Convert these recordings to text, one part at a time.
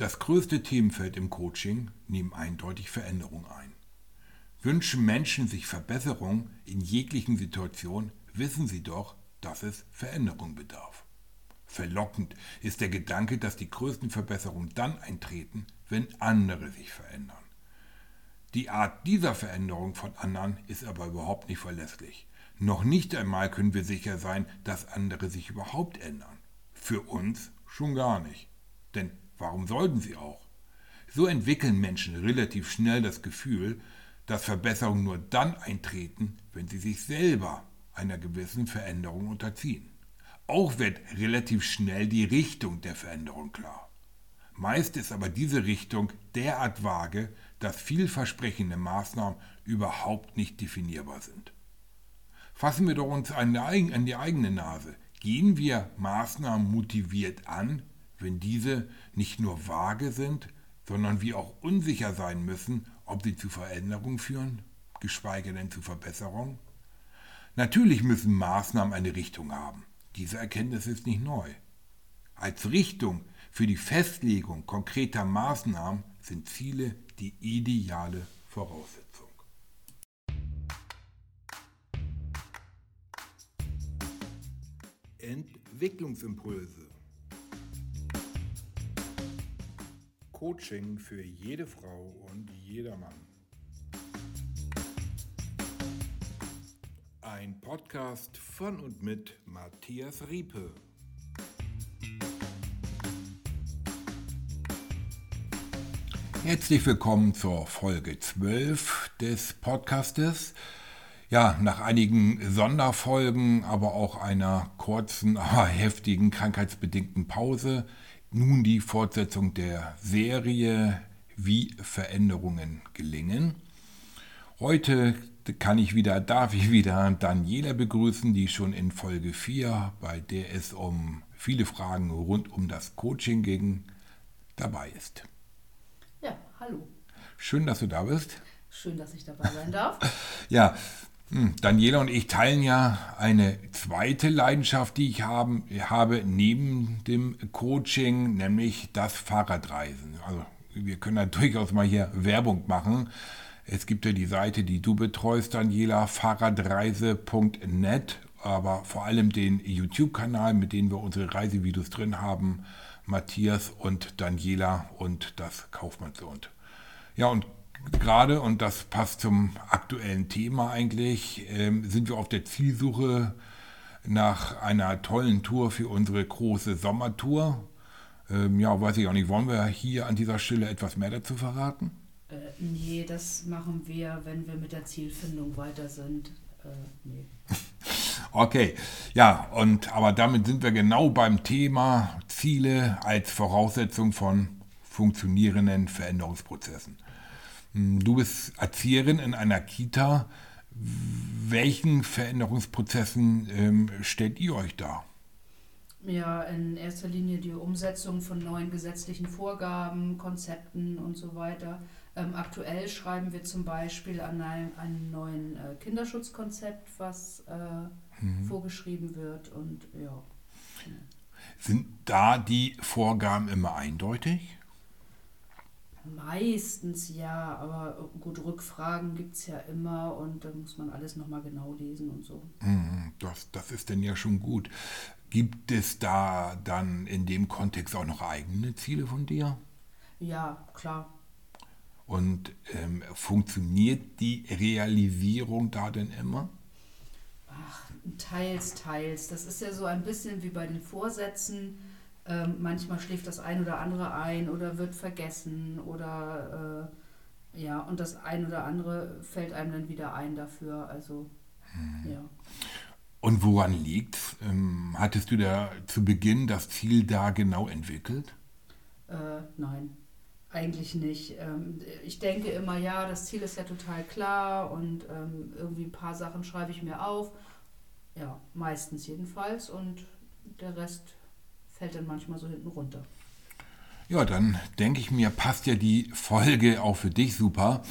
Das größte Themenfeld im Coaching nehmen eindeutig Veränderung ein. Wünschen Menschen sich Verbesserung in jeglichen Situationen, wissen sie doch, dass es Veränderung bedarf. Verlockend ist der Gedanke, dass die größten Verbesserungen dann eintreten, wenn andere sich verändern. Die Art dieser Veränderung von anderen ist aber überhaupt nicht verlässlich. Noch nicht einmal können wir sicher sein, dass andere sich überhaupt ändern. Für uns schon gar nicht. Denn warum sollten sie auch? So entwickeln Menschen relativ schnell das Gefühl, dass Verbesserungen nur dann eintreten, wenn sie sich selber einer gewissen Veränderung unterziehen. Auch wird relativ schnell die Richtung der Veränderung klar. Meist ist aber diese Richtung derart vage, dass vielversprechende Maßnahmen überhaupt nicht definierbar sind. Fassen wir doch uns an die eigene Nase. Gehen wir Maßnahmen motiviert an, wenn diese nicht nur vage sind, sondern wir auch unsicher sein müssen, ob sie zu Veränderungen führen, geschweige denn zu Verbesserungen? Natürlich müssen Maßnahmen eine Richtung haben. Diese Erkenntnis ist nicht neu. Als Richtung für die Festlegung konkreter Maßnahmen sind Ziele die ideale Voraussetzung. Entwicklungsimpulse. Coaching für jede Frau und jedermann. Ein Podcast von und mit Matthias Riepe. Herzlich willkommen zur Folge 12 des Podcastes. Ja, nach einigen Sonderfolgen, aber auch einer kurzen, aber heftigen krankheitsbedingten Pause, nun die Fortsetzung der Serie Wie Veränderungen gelingen. Heute kann ich wieder, darf ich wieder Daniela begrüßen, die schon in Folge 4, bei der es um viele Fragen rund um das Coaching ging, dabei ist. Ja, hallo. Schön, dass du da bist. Schön, dass ich dabei sein darf. ja, Daniela und ich teilen ja eine zweite Leidenschaft, die ich haben, habe neben dem Coaching, nämlich das Fahrradreisen. Also wir können da durchaus mal hier Werbung machen. Es gibt ja die Seite, die du betreust, Daniela, fahrradreise.net, aber vor allem den YouTube-Kanal, mit dem wir unsere Reisevideos drin haben, Matthias und Daniela und das Kaufmannsland. Ja, und gerade, und das passt zum aktuellen Thema eigentlich, ähm, sind wir auf der Zielsuche nach einer tollen Tour für unsere große Sommertour. Ähm, ja, weiß ich auch nicht, wollen wir hier an dieser Stelle etwas mehr dazu verraten? Äh, nee, das machen wir, wenn wir mit der Zielfindung weiter sind. Äh, nee. Okay, ja, und aber damit sind wir genau beim Thema Ziele als Voraussetzung von funktionierenden Veränderungsprozessen. Hm, du bist Erzieherin in einer Kita. Welchen Veränderungsprozessen ähm, stellt ihr euch da? Ja, in erster Linie die Umsetzung von neuen gesetzlichen Vorgaben, Konzepten und so weiter. Ähm, aktuell schreiben wir zum Beispiel an einem, einem neuen äh, Kinderschutzkonzept, was äh, mhm. vorgeschrieben wird und ja. Sind da die Vorgaben immer eindeutig? Meistens ja, aber gut, Rückfragen gibt es ja immer und da muss man alles nochmal genau lesen und so. Mhm, das, das ist denn ja schon gut. Gibt es da dann in dem Kontext auch noch eigene Ziele von dir? Ja, klar. Und ähm, funktioniert die Realisierung da denn immer? Ach, teils, teils. Das ist ja so ein bisschen wie bei den Vorsätzen ähm, manchmal schläft das ein oder andere ein oder wird vergessen oder äh, ja, und das ein oder andere fällt einem dann wieder ein dafür. Also, hm. ja. Und woran liegt ähm, Hattest du da zu Beginn das Ziel da genau entwickelt? Äh, nein, eigentlich nicht. Ähm, ich denke immer, ja, das Ziel ist ja total klar und ähm, irgendwie ein paar Sachen schreibe ich mir auf. Ja, meistens jedenfalls und der Rest fällt dann manchmal so hinten runter. Ja, dann denke ich mir, passt ja die Folge auch für dich super.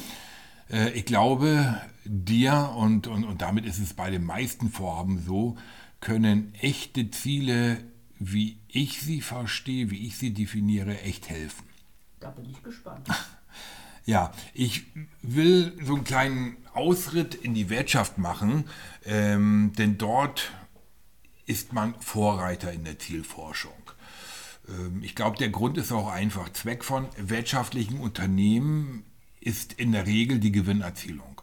Äh, ich glaube, dir und, und, und damit ist es bei den meisten Vorhaben so, können echte Ziele, wie ich sie verstehe, wie ich sie definiere, echt helfen. Da bin ich gespannt. Ja, ich will so einen kleinen Ausritt in die Wirtschaft machen, ähm, denn dort ist man Vorreiter in der Zielforschung. Ähm, ich glaube, der Grund ist auch einfach. Zweck von wirtschaftlichen Unternehmen ist in der Regel die Gewinnerzielung.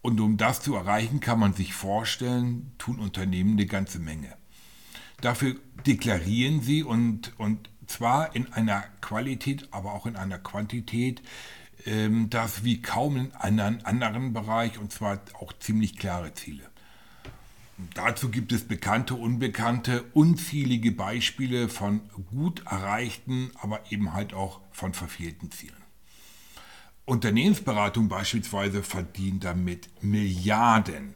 Und um das zu erreichen, kann man sich vorstellen, tun Unternehmen eine ganze Menge. Dafür deklarieren sie und, und zwar in einer Qualität, aber auch in einer Quantität, ähm, das wie kaum in einem anderen Bereich und zwar auch ziemlich klare Ziele. Dazu gibt es bekannte, unbekannte, unzählige Beispiele von gut erreichten, aber eben halt auch von verfehlten Zielen. Unternehmensberatung beispielsweise verdient damit Milliarden,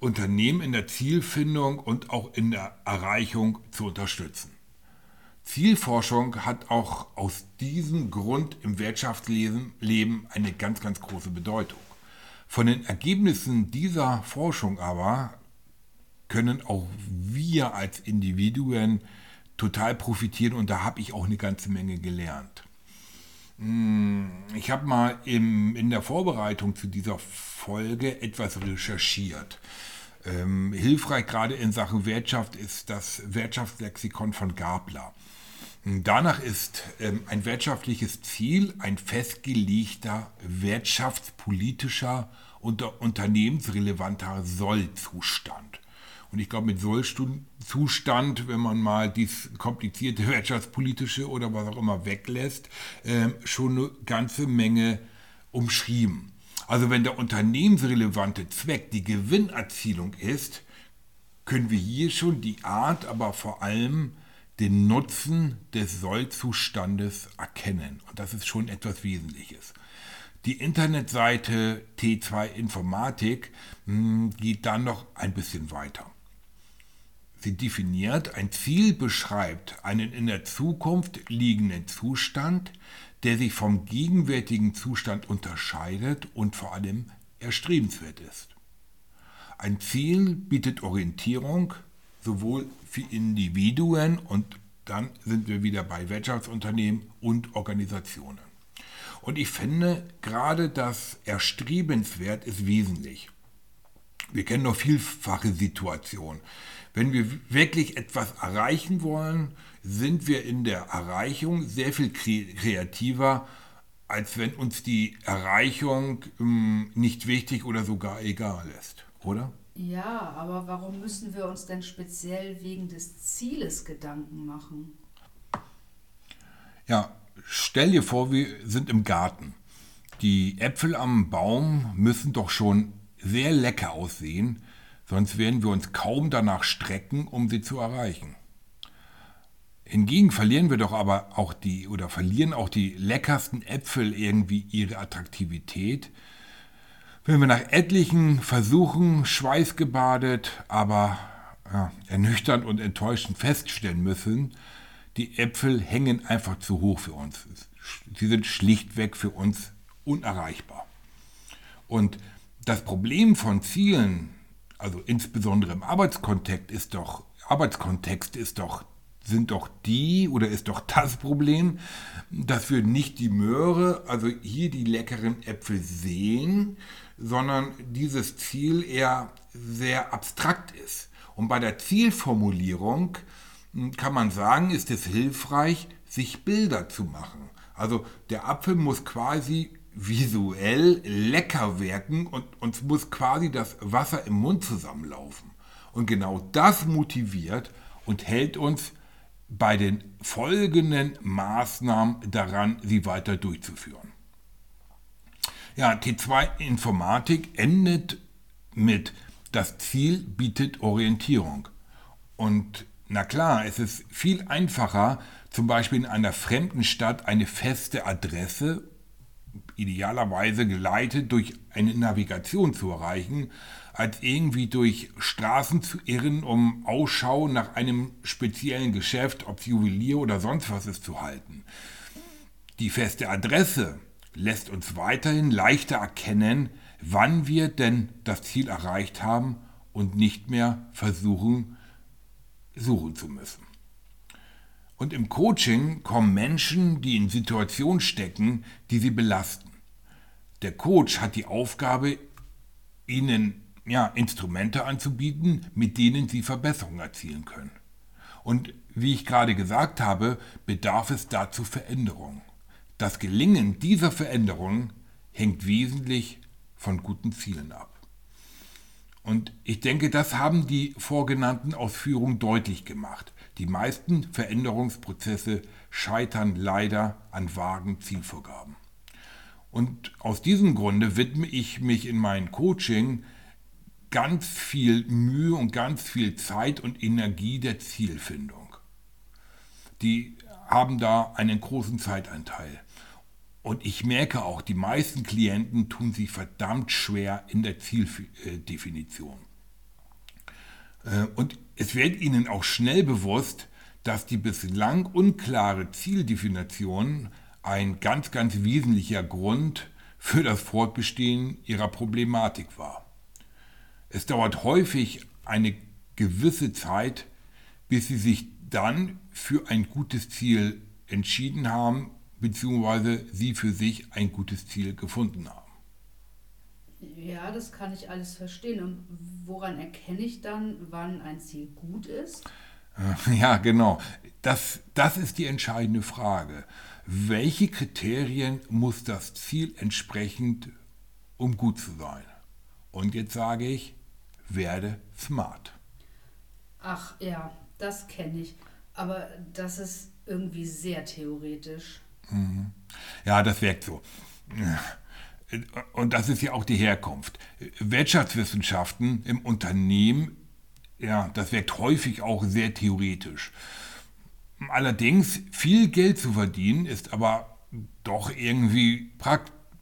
Unternehmen in der Zielfindung und auch in der Erreichung zu unterstützen. Zielforschung hat auch aus diesem Grund im Wirtschaftsleben eine ganz, ganz große Bedeutung. Von den Ergebnissen dieser Forschung aber können auch wir als Individuen total profitieren und da habe ich auch eine ganze Menge gelernt. Hm, ich habe mal im, in der Vorbereitung zu dieser Folge etwas recherchiert. Ähm, hilfreich gerade in Sachen Wirtschaft ist das Wirtschaftslexikon von Gabler. Danach ist ähm, ein wirtschaftliches Ziel ein festgelegter wirtschaftspolitischer und unternehmensrelevanter Sollzustand. Und ich glaube, mit Sollzustand, wenn man mal dies komplizierte wirtschaftspolitische oder was auch immer weglässt, äh, schon eine ganze Menge umschrieben. Also wenn der unternehmensrelevante Zweck die Gewinnerzielung ist, können wir hier schon die Art, aber vor allem den Nutzen des Sollzustandes erkennen. Und das ist schon etwas Wesentliches. Die Internetseite T2 Informatik hm, geht dann noch ein bisschen weiter. Sie definiert, ein Ziel beschreibt einen in der Zukunft liegenden Zustand, der sich vom gegenwärtigen Zustand unterscheidet und vor allem erstrebenswert ist. Ein Ziel bietet Orientierung, sowohl für Individuen und dann sind wir wieder bei Wirtschaftsunternehmen und Organisationen. Und ich finde, gerade das Erstrebenswert ist wesentlich. Wir kennen noch vielfache Situationen. Wenn wir wirklich etwas erreichen wollen, sind wir in der Erreichung sehr viel kreativer, als wenn uns die Erreichung ähm, nicht wichtig oder sogar egal ist, oder? Ja, aber warum müssen wir uns denn speziell wegen des Zieles Gedanken machen? Ja, stell dir vor, wir sind im Garten. Die Äpfel am Baum müssen doch schon sehr lecker aussehen, sonst werden wir uns kaum danach strecken, um sie zu erreichen. Hingegen verlieren wir doch aber auch die oder verlieren auch die leckersten Äpfel irgendwie ihre Attraktivität, wenn wir nach etlichen Versuchen schweißgebadet, aber ja, ernüchternd und enttäuschend feststellen müssen, die Äpfel hängen einfach zu hoch für uns. Sie sind schlichtweg für uns unerreichbar. Und das Problem von Zielen, also insbesondere im Arbeitskontext, ist doch, Arbeitskontext ist doch sind doch die oder ist doch das Problem, dass wir nicht die Möhre, also hier die leckeren Äpfel sehen, sondern dieses Ziel eher sehr abstrakt ist. Und bei der Zielformulierung hm, kann man sagen, ist es hilfreich, sich Bilder zu machen. Also der Apfel muss quasi visuell lecker wirken und uns muss quasi das Wasser im Mund zusammenlaufen. Und genau das motiviert und hält uns bei den folgenden Maßnahmen daran, sie weiter durchzuführen. Ja, T2 Informatik endet mit das Ziel bietet Orientierung. Und na klar, es ist viel einfacher, zum Beispiel in einer fremden Stadt eine feste Adresse, idealerweise geleitet durch eine Navigation zu erreichen, als irgendwie durch Straßen zu irren, um Ausschau nach einem speziellen Geschäft, ob Juwelier oder sonst was ist, zu halten. Die feste Adresse lässt uns weiterhin leichter erkennen, wann wir denn das Ziel erreicht haben und nicht mehr versuchen, suchen zu müssen. Und im Coaching kommen Menschen, die in Situationen stecken, die sie belasten. Der Coach hat die Aufgabe, ihnen ja, Instrumente anzubieten, mit denen sie Verbesserungen erzielen können. Und wie ich gerade gesagt habe, bedarf es dazu Veränderungen. Das Gelingen dieser Veränderungen hängt wesentlich von guten Zielen ab. Und ich denke, das haben die vorgenannten Ausführungen deutlich gemacht. Die meisten Veränderungsprozesse scheitern leider an vagen Zielvorgaben. Und aus diesem Grunde widme ich mich in meinem Coaching ganz viel Mühe und ganz viel Zeit und Energie der Zielfindung. Die haben da einen großen Zeitanteil. Und ich merke auch, die meisten Klienten tun sich verdammt schwer in der Zieldefinition. Äh, und es wird ihnen auch schnell bewusst, dass die bislang unklare Zieldefinition ein ganz, ganz wesentlicher Grund für das Fortbestehen ihrer Problematik war. Es dauert häufig eine gewisse Zeit, bis sie sich dann für ein gutes Ziel entschieden haben, beziehungsweise sie für sich ein gutes Ziel gefunden haben. Ja, das kann ich alles verstehen. Und woran erkenne ich dann, wann ein Ziel gut ist? Ja, genau. Das, das ist die entscheidende Frage. Welche Kriterien muss das Ziel entsprechend, um gut zu sein? Und jetzt sage ich, werde smart. Ach ja, das kenne ich. Aber das ist irgendwie sehr theoretisch. Mhm. Ja, das wirkt so. Und das ist ja auch die Herkunft. Wirtschaftswissenschaften im Unternehmen, ja, das wirkt häufig auch sehr theoretisch. Allerdings, viel Geld zu verdienen ist aber doch irgendwie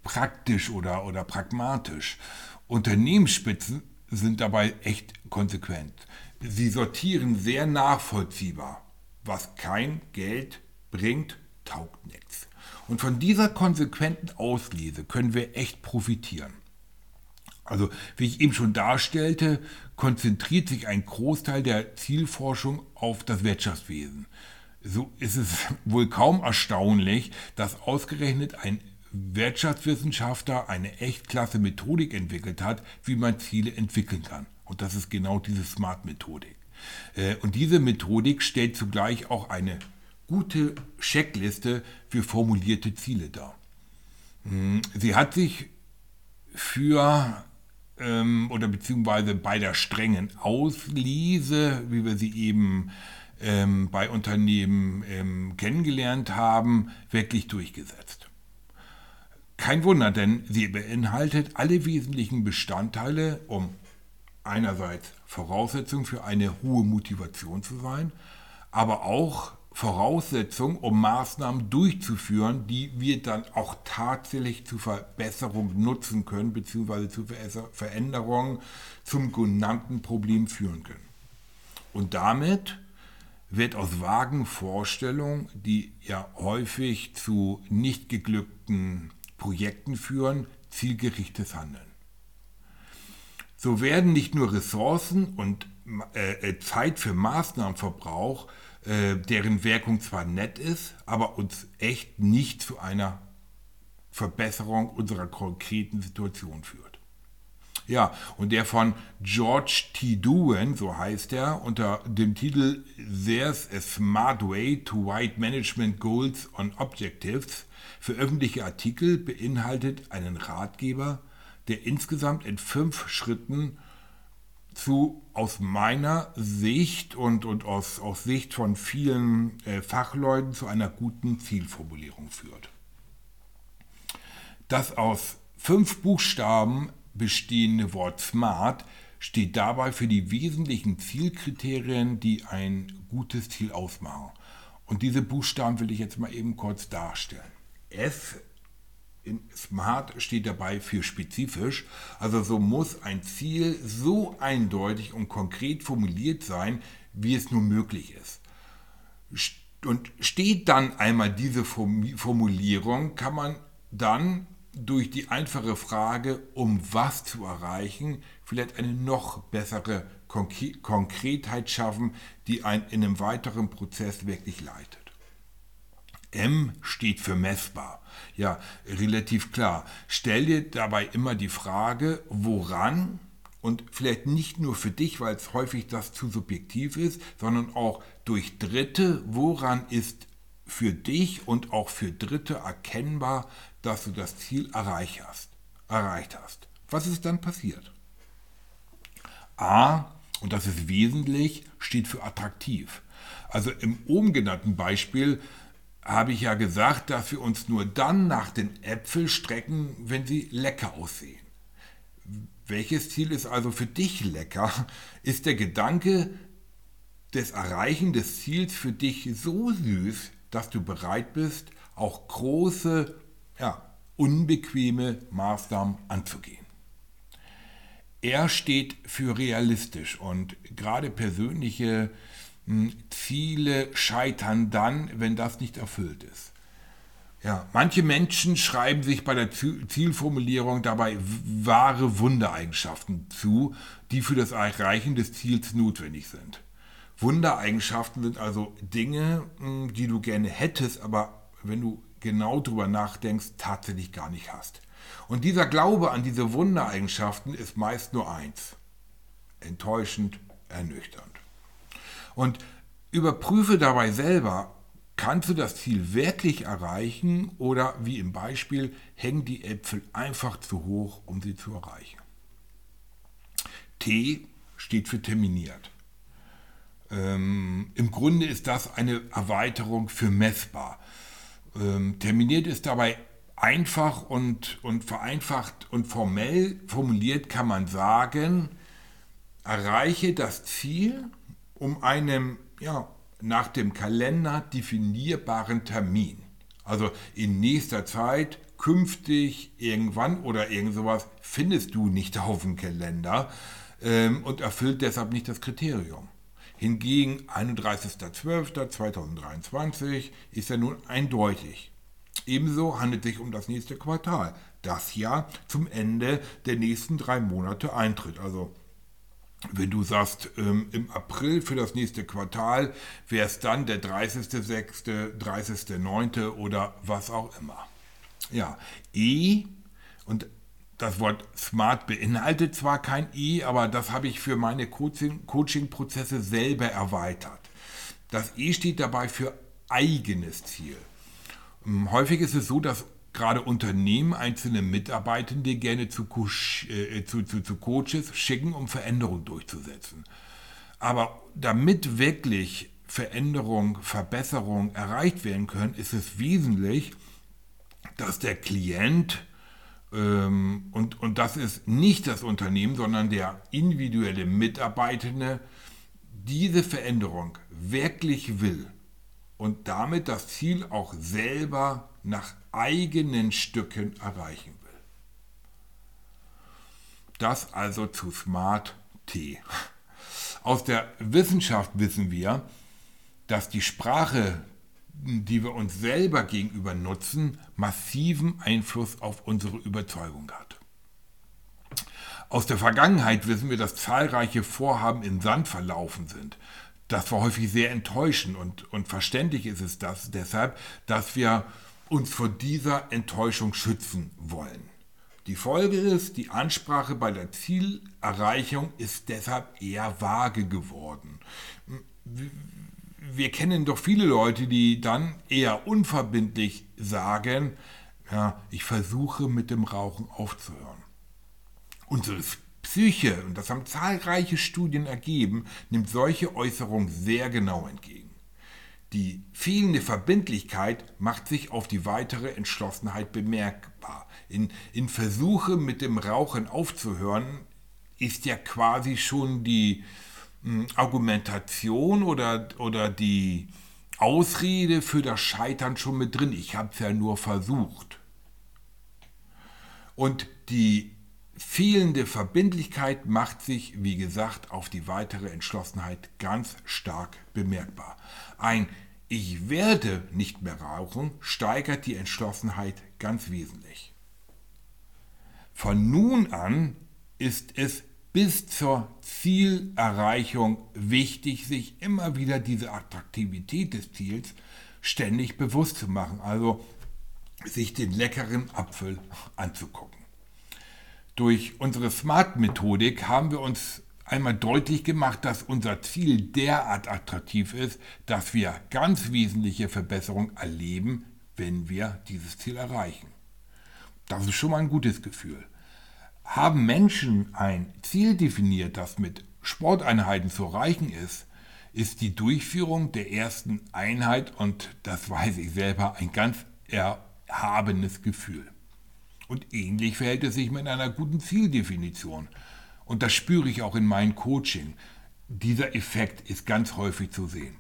praktisch oder, oder pragmatisch. Unternehmensspitzen sind dabei echt konsequent. Sie sortieren sehr nachvollziehbar. Was kein Geld bringt, taugt nichts. Und von dieser konsequenten Auslese können wir echt profitieren. Also, wie ich eben schon darstellte, konzentriert sich ein Großteil der Zielforschung auf das Wirtschaftswesen. So ist es wohl kaum erstaunlich, dass ausgerechnet ein Wirtschaftswissenschaftler eine echt klasse Methodik entwickelt hat, wie man Ziele entwickeln kann. Und das ist genau diese Smart-Methodik. Äh, und diese Methodik stellt zugleich auch eine gute Checkliste für formulierte Ziele dar. Hm, sie hat sich für ähm, oder beziehungsweise bei der strengen Auslese, wie wir sie eben ähm, bei Unternehmen ähm, kennengelernt haben, wirklich durchgesetzt. Kein Wunder, denn sie beinhaltet alle wesentlichen Bestandteile, um einerseits Voraussetzung für eine hohe Motivation zu sein, aber auch Voraussetzung, um Maßnahmen durchzuführen, die wir dann auch tatsächlich zur Verbesserung nutzen können, beziehungsweise zu Veränderungen zum genannten Problem führen können. Und damit wird aus vagen Vorstellungen, die ja häufig zu nicht geglückten Projekten führen, zielgerichtetes Handeln. So werden nicht nur Ressourcen und äh, äh, Zeit für Maßnahmenverbrauch, äh, deren Wirkung zwar nett ist, aber uns echt nicht zu einer Verbesserung unserer konkreten Situation führt. Ja, und der von George T. Duen, so heißt er, unter dem Titel There's a Smart Way to Write Management Goals on Objectives für öffentliche Artikel beinhaltet einen Ratgeber, der insgesamt in fünf Schritten zu aus meiner Sicht und, und aus, aus Sicht von vielen äh, Fachleuten zu einer guten Zielformulierung führt. Das aus fünf Buchstaben bestehende Wort SMART steht dabei für die wesentlichen Zielkriterien, die ein gutes Ziel ausmachen. Und diese Buchstaben will ich jetzt mal eben kurz darstellen. S in Smart steht dabei für spezifisch. Also so muss ein Ziel so eindeutig und konkret formuliert sein, wie es nur möglich ist. Und steht dann einmal diese Formulierung, kann man dann durch die einfache Frage, um was zu erreichen, vielleicht eine noch bessere Konkretheit schaffen, die einen in einem weiteren Prozess wirklich leitet. M steht für messbar. Ja, relativ klar. Stell dir dabei immer die Frage, woran und vielleicht nicht nur für dich, weil es häufig das zu subjektiv ist, sondern auch durch Dritte, woran ist für dich und auch für Dritte erkennbar, dass du das Ziel erreicht hast. Erreicht hast. Was ist dann passiert? A, und das ist wesentlich, steht für attraktiv. Also im oben genannten Beispiel habe ich ja gesagt, dass wir uns nur dann nach den Äpfeln strecken, wenn sie lecker aussehen. Welches Ziel ist also für dich lecker? Ist der Gedanke des Erreichen des Ziels für dich so süß, dass du bereit bist, auch große, ja, unbequeme Maßnahmen anzugehen? Er steht für realistisch und gerade persönliche Ziele scheitern dann, wenn das nicht erfüllt ist. Ja, manche Menschen schreiben sich bei der Zielformulierung dabei wahre Wundereigenschaften zu, die für das Erreichen des Ziels notwendig sind. Wundereigenschaften sind also Dinge, hm, die du gerne hättest, aber wenn du genau drüber nachdenkst, tatsächlich gar nicht hast. Und dieser Glaube an diese Wundereigenschaften ist meist nur eins. Enttäuschend, ernüchternd. Und überprüfe dabei selber, Kannst du das Ziel wirklich erreichen oder wie im Beispiel hängen die Äpfel einfach zu hoch, um sie zu erreichen? T steht für terminiert. Ähm, Im Grunde ist das eine Erweiterung für messbar. Ähm, terminiert ist dabei einfach und, und vereinfacht und formell formuliert kann man sagen, erreiche das Ziel um einem ja, nach dem Kalender definierbaren Termin. Also in nächster Zeit, künftig, irgendwann oder irgend sowas findest du nicht auf dem Kalender ähm, und erfüllt deshalb nicht das Kriterium. Hingegen 31.12.2023 ist er nun eindeutig. Ebenso handelt es sich um das nächste Quartal, das ja zum Ende der nächsten drei Monate eintritt. Also wenn du sagst, ähm, im April für das nächste Quartal wäre es dann der 30.06., 30.09. oder was auch immer. Ja, E und das Wort Smart beinhaltet zwar kein E, aber das habe ich für meine Coaching-Prozesse selber erweitert. Das E steht dabei für eigenes Ziel. Ähm, häufig ist es so, dass gerade Unternehmen einzelne Mitarbeitende gerne zu, äh, zu, zu, zu Coaches schicken, um Veränderungen durchzusetzen. Aber damit wirklich Veränderung, Verbesserung erreicht werden können, ist es wesentlich, dass der Klient, ähm, und, und das ist nicht das Unternehmen, sondern der individuelle Mitarbeitende, diese Veränderung wirklich will und damit das Ziel auch selber nach eigenen Stücken erreichen will. Das also zu Smart T. Aus der Wissenschaft wissen wir, dass die Sprache, die wir uns selber gegenüber nutzen, massiven Einfluss auf unsere Überzeugung hat. Aus der Vergangenheit wissen wir, dass zahlreiche Vorhaben im Sand verlaufen sind. Das war häufig sehr enttäuschend und, und verständlich ist es das deshalb, dass wir uns vor dieser Enttäuschung schützen wollen. Die Folge ist, die Ansprache bei der Zielerreichung ist deshalb eher vage geworden. Wir kennen doch viele Leute, die dann eher unverbindlich sagen, ja, ich versuche mit dem Rauchen aufzuhören. Unsere Psyche, und das haben zahlreiche Studien ergeben, nimmt solche Äußerungen sehr genau entgegen. Die fehlende Verbindlichkeit macht sich auf die weitere Entschlossenheit bemerkbar. In, in Versuche mit dem Rauchen aufzuhören, ist ja quasi schon die hm, Argumentation oder, oder die Ausrede für das Scheitern schon mit drin. Ich habe es ja nur versucht. Und die fehlende Verbindlichkeit macht sich, wie gesagt, auf die weitere Entschlossenheit ganz stark bemerkbar. Ein Ich werde nicht mehr rauchen steigert die Entschlossenheit ganz wesentlich. Von nun an ist es bis zur Zielerreichung wichtig, sich immer wieder diese Attraktivität des Ziels ständig bewusst zu machen, also sich den leckeren Apfel anzugucken. Durch unsere Smart-Methodik haben wir uns einmal deutlich gemacht, dass unser Ziel derart attraktiv ist, dass wir ganz wesentliche Verbesserungen erleben, wenn wir dieses Ziel erreichen. Das ist schon mal ein gutes Gefühl. Haben Menschen ein Ziel definiert, das mit Sporteinheiten zu erreichen ist, ist die Durchführung der ersten Einheit, und das weiß ich selber, ein ganz erhabenes Gefühl. Und ähnlich verhält es sich mit einer guten Zieldefinition. Und das spüre ich auch in meinem Coaching. Dieser Effekt ist ganz häufig zu sehen.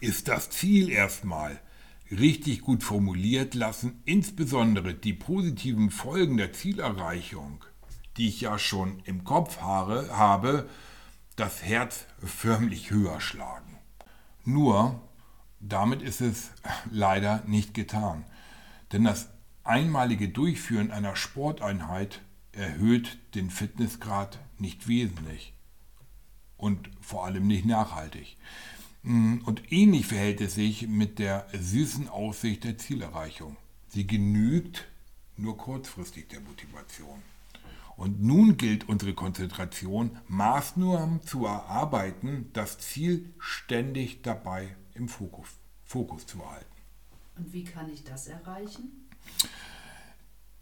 Ist das Ziel erstmal richtig gut formuliert, lassen insbesondere die positiven Folgen der Zielerreichung, die ich ja schon im Kopf habe, das Herz förmlich höher schlagen. Nur, damit ist es leider nicht getan. Denn das einmalige Durchführen einer Sporteinheit erhöht den Fitnessgrad nicht wesentlich und vor allem nicht nachhaltig. Und ähnlich verhält es sich mit der süßen Aussicht der Zielerreichung. Sie genügt nur kurzfristig der Motivation. Und nun gilt unsere Konzentration, Maßnahmen zu erarbeiten, das Ziel ständig dabei im Fokus, Fokus zu halten. Und wie kann ich das erreichen?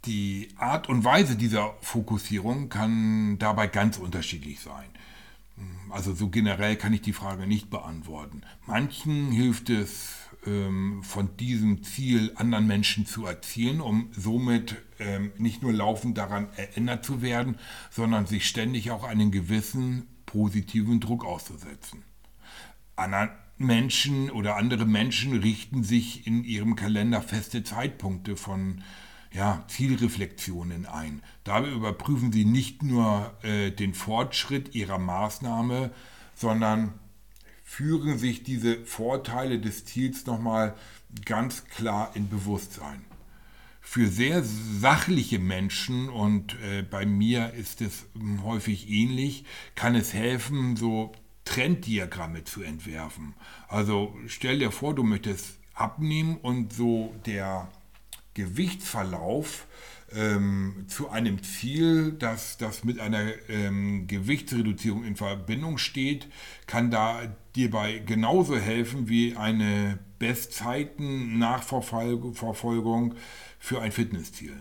Die Art und Weise dieser Fokussierung kann dabei ganz unterschiedlich sein. Also so generell kann ich die Frage nicht beantworten. Manchen hilft es, ähm, von diesem Ziel anderen Menschen zu erzielen, um somit ähm, nicht nur laufend daran erinnert zu werden, sondern sich ständig auch einen gewissen positiven Druck auszusetzen. Menschen oder andere Menschen richten sich in ihrem Kalender feste Zeitpunkte von ja, Zielreflexionen ein. Dabei überprüfen sie nicht nur äh, den Fortschritt ihrer Maßnahme, sondern führen sich diese Vorteile des Ziels nochmal ganz klar in Bewusstsein. Für sehr sachliche Menschen, und äh, bei mir ist es häufig ähnlich, kann es helfen, so Trenddiagramme zu entwerfen. Also stell dir vor, du möchtest abnehmen und so der Gewichtsverlauf ähm, zu einem Ziel, das, das mit einer ähm, Gewichtsreduzierung in Verbindung steht, kann da dir genauso helfen wie eine Bestzeiten-Nachverfolgung für ein Fitnessziel.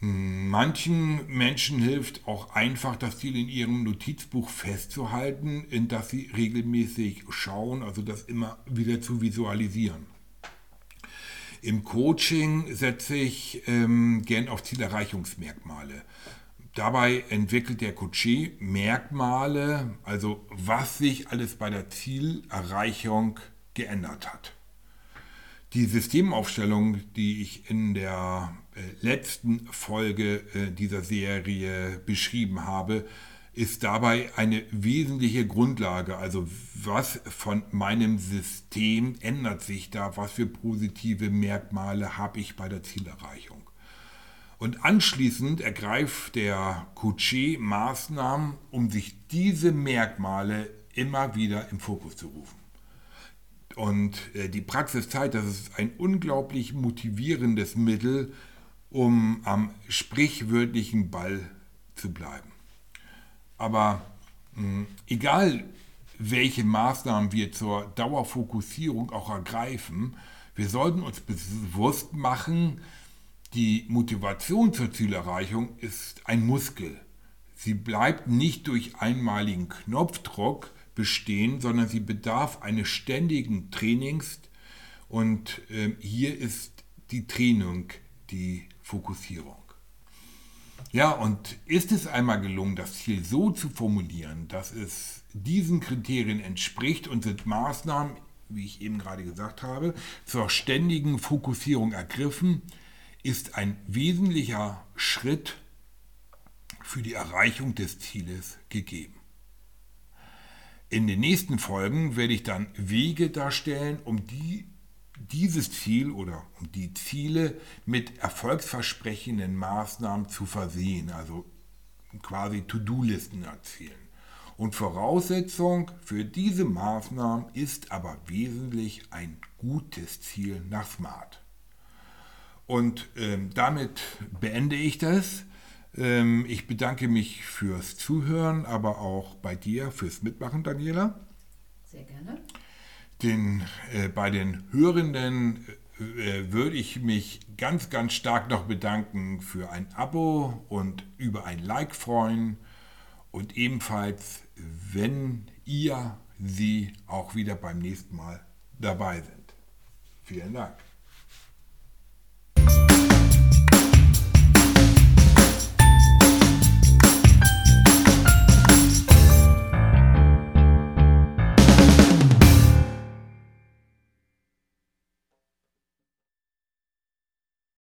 Manchen Menschen hilft auch einfach, das Ziel in ihrem Notizbuch festzuhalten, in das sie regelmäßig schauen, also das immer wieder zu visualisieren. Im Coaching setze ich ähm, gern auf Zielerreichungsmerkmale. Dabei entwickelt der Coach Merkmale, also was sich alles bei der Zielerreichung geändert hat. Die Systemaufstellung, die ich in der letzten Folge äh, dieser Serie beschrieben habe, ist dabei eine wesentliche Grundlage. Also was von meinem System ändert sich da? Was für positive Merkmale habe ich bei der Zielerreichung? Und anschließend ergreift der Couché Maßnahmen, um sich diese Merkmale immer wieder im Fokus zu rufen. Und äh, die Praxis zeigt, das ist ein unglaublich motivierendes Mittel, um am sprichwörtlichen Ball zu bleiben. Aber mh, hm, egal, welche Maßnahmen wir zur Dauerfokussierung auch ergreifen, wir sollten uns bewusst machen, die Motivation zur Zielerreichung ist ein Muskel. Sie bleibt nicht durch einmaligen Knopfdruck bestehen, sondern sie bedarf eines ständigen Trainings und äh, hier ist die Training die Fokussierung. Ja, und ist es einmal gelungen, das Ziel so zu formulieren, dass es diesen Kriterien entspricht und sind Maßnahmen, wie ich eben gerade gesagt habe, zur ständigen Fokussierung ergriffen, ist ein wesentlicher Schritt für die Erreichung des Zieles gegeben. In den nächsten Folgen werde ich dann Wege darstellen, um die dieses Ziel oder die Ziele mit erfolgsversprechenden Maßnahmen zu versehen, also quasi To-Do-Listen erzielen. Und Voraussetzung für diese Maßnahmen ist aber wesentlich ein gutes Ziel nach Smart. Und ähm, damit beende ich das. Ähm, ich bedanke mich fürs Zuhören, aber auch bei dir fürs Mitmachen, Daniela. Sehr gerne. Den, äh, bei den Hörenden äh, würde ich mich ganz, ganz stark noch bedanken für ein Abo und über ein Like freuen und ebenfalls, wenn ihr sie auch wieder beim nächsten Mal dabei sind. Vielen Dank.